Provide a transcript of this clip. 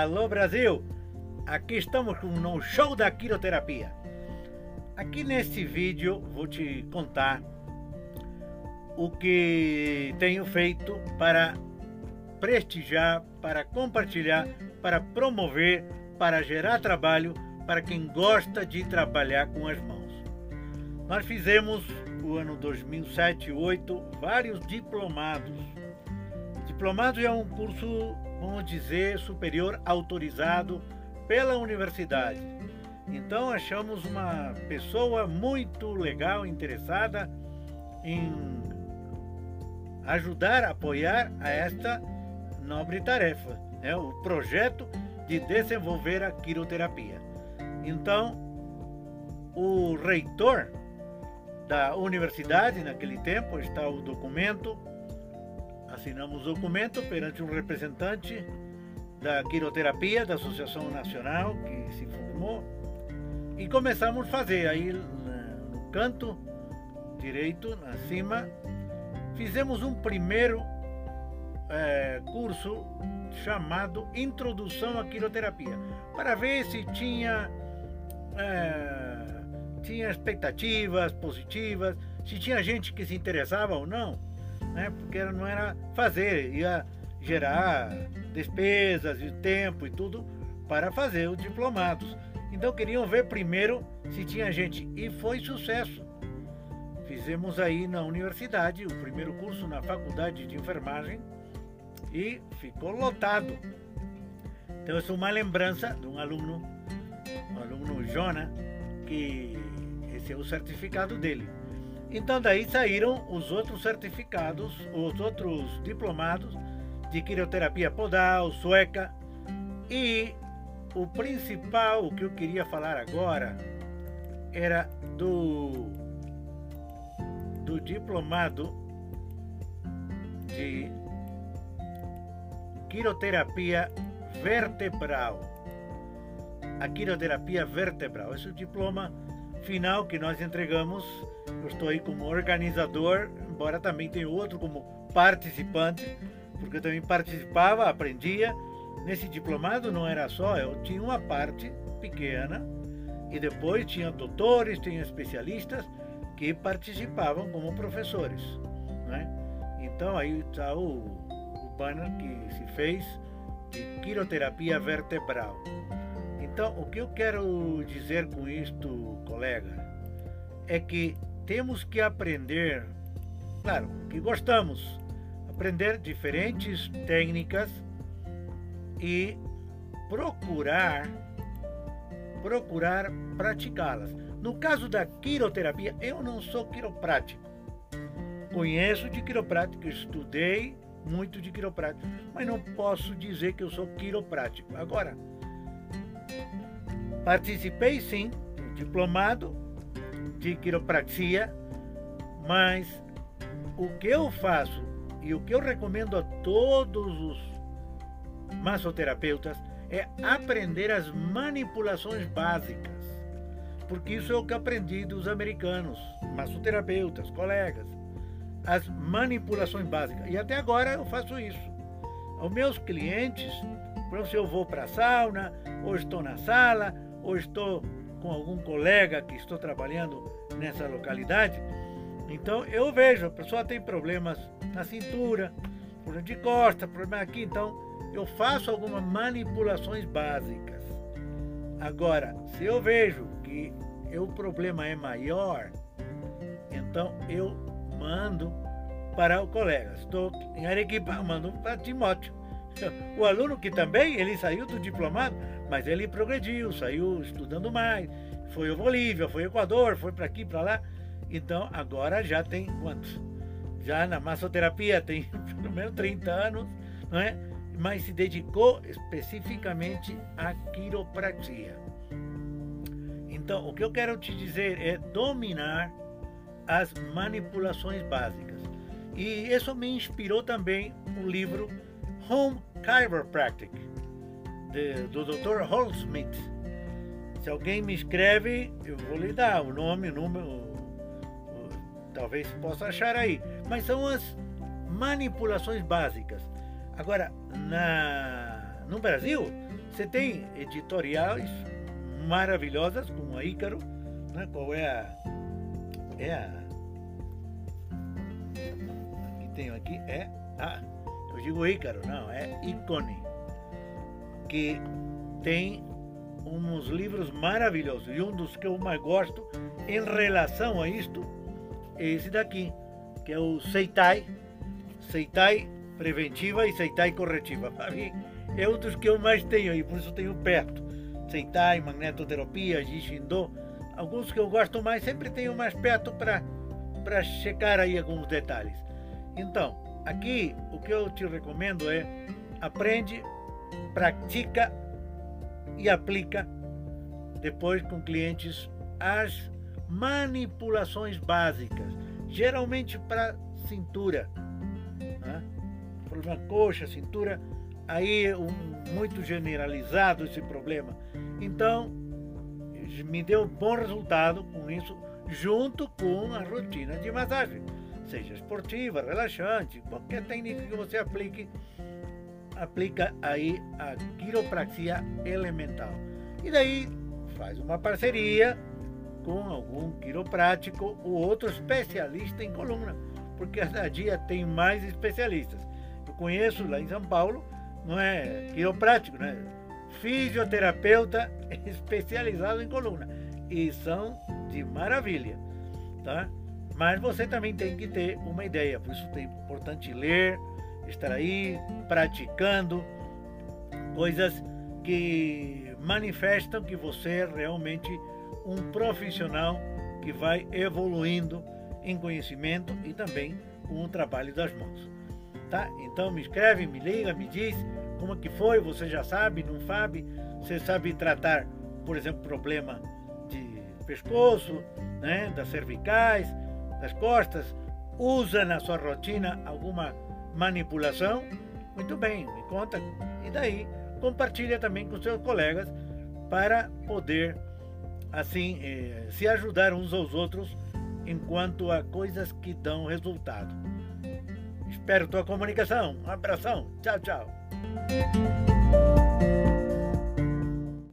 Alô Brasil! Aqui estamos com um show da quiroterapia. Aqui neste vídeo vou te contar o que tenho feito para prestigiar, para compartilhar, para promover, para gerar trabalho para quem gosta de trabalhar com as mãos. Nós fizemos o ano 2007 e 2008 vários diplomados. Diplomado é um curso, vamos dizer, superior autorizado pela universidade. Então achamos uma pessoa muito legal, interessada em ajudar, apoiar a esta nobre tarefa, é o projeto de desenvolver a quiroterapia. Então, o reitor da universidade, naquele tempo, está o documento, assinamos o documento perante um representante da quiroterapia da Associação Nacional que se formou e começamos a fazer. Aí no canto direito, acima, fizemos um primeiro é, curso chamado Introdução à Quiroterapia para ver se tinha é, tinha expectativas positivas, se tinha gente que se interessava ou não, né? porque não era fazer, ia gerar despesas e tempo e tudo para fazer os diplomados. Então queriam ver primeiro se tinha gente e foi sucesso. Fizemos aí na universidade o primeiro curso na faculdade de enfermagem e ficou lotado. Então essa é uma lembrança de um aluno, um aluno Jona, que esse é o certificado dele. Então daí saíram os outros certificados, os outros diplomados de quirioterapia podal, sueca e o principal, que eu queria falar agora, era do do diplomado de quiroterapia vertebral. A quiroterapia vertebral. Esse é o diploma final que nós entregamos. Eu estou aí como organizador, embora também tenha outro como participante, porque eu também participava, aprendia. Nesse diplomado não era só, eu tinha uma parte pequena e depois tinha doutores, tinha especialistas que participavam como professores. Né? Então aí está o, o banner que se fez de quiroterapia vertebral. Então, o que eu quero dizer com isto, colega, é que temos que aprender, claro, que gostamos, aprender diferentes técnicas e procurar procurar praticá-las. No caso da quiroterapia, eu não sou quiroprático. Conheço de quiroprático, estudei muito de quiroprático, mas não posso dizer que eu sou quiroprático. Agora, Participei sim, diplomado de quiropraxia, mas o que eu faço e o que eu recomendo a todos os massoterapeutas é aprender as manipulações básicas. Porque isso é o que aprendi dos americanos, massoterapeutas, colegas. As manipulações básicas. E até agora eu faço isso. Aos meus clientes, se eu vou para a sauna, ou estou na sala, ou estou com algum colega que estou trabalhando nessa localidade, então eu vejo, a pessoa tem problemas na cintura, problema de costa, problema aqui, então eu faço algumas manipulações básicas. Agora, se eu vejo que o problema é maior, então eu mando para o colega. Estou em Arequipa, mando para Timóteo. O aluno que também ele saiu do diplomado, mas ele progrediu, saiu estudando mais, foi ao Bolívia, foi ao Equador, foi para aqui, para lá. Então agora já tem quantos? Já na massoterapia tem pelo menos 30 anos, não é? Mas se dedicou especificamente à quiropraxia. Então, o que eu quero te dizer é dominar as manipulações básicas. E isso me inspirou também o livro Home Chiropractic, de, do Dr. Holdsmith. Se alguém me escreve, eu vou lhe dar o nome, o número, talvez possa achar aí. Mas são as manipulações básicas. Agora, na, no Brasil, você tem editoriais maravilhosas como a Ícaro, né? qual é a. É a. Que tenho aqui é a. Eu digo Ícaro, não, é Icone. Que tem uns livros maravilhosos. E um dos que eu mais gosto em relação a isto é esse daqui, que é o Seitai. Seitai preventiva e Seitai corretiva. Para mim, é um dos que eu mais tenho e por isso tenho perto. Seitai, magnetoterapia, Jishindo. Alguns que eu gosto mais, sempre tenho mais perto para checar aí alguns detalhes. Então, aqui o que eu te recomendo é aprende, pratica e aplica depois com clientes as manipulações básicas, geralmente para cintura, né? problema coxa, cintura, aí um, muito generalizado esse problema. Então me deu bom resultado com isso, junto com a rotina de massagem, seja esportiva, relaxante, qualquer técnica que você aplique aplica aí a quiropraxia elemental. E daí faz uma parceria com algum quiroprático ou outro especialista em coluna, porque cada dia tem mais especialistas. Eu conheço lá em São Paulo, não é quiroprático, né? Fisioterapeuta especializado em coluna. E são de maravilha, tá? Mas você também tem que ter uma ideia, por isso é importante ler, estar aí praticando coisas que manifestam que você é realmente um profissional que vai evoluindo em conhecimento e também com o trabalho das mãos. Tá? Então me escreve, me liga, me diz como que foi, você já sabe, não sabe, você sabe tratar, por exemplo, problema de pescoço, né, das cervicais, das costas, usa na sua rotina alguma manipulação? Muito bem, me conta. E daí, compartilha também com seus colegas para poder, assim, eh, se ajudar uns aos outros enquanto a coisas que dão resultado. Espero tua comunicação. Um abração. Tchau, tchau.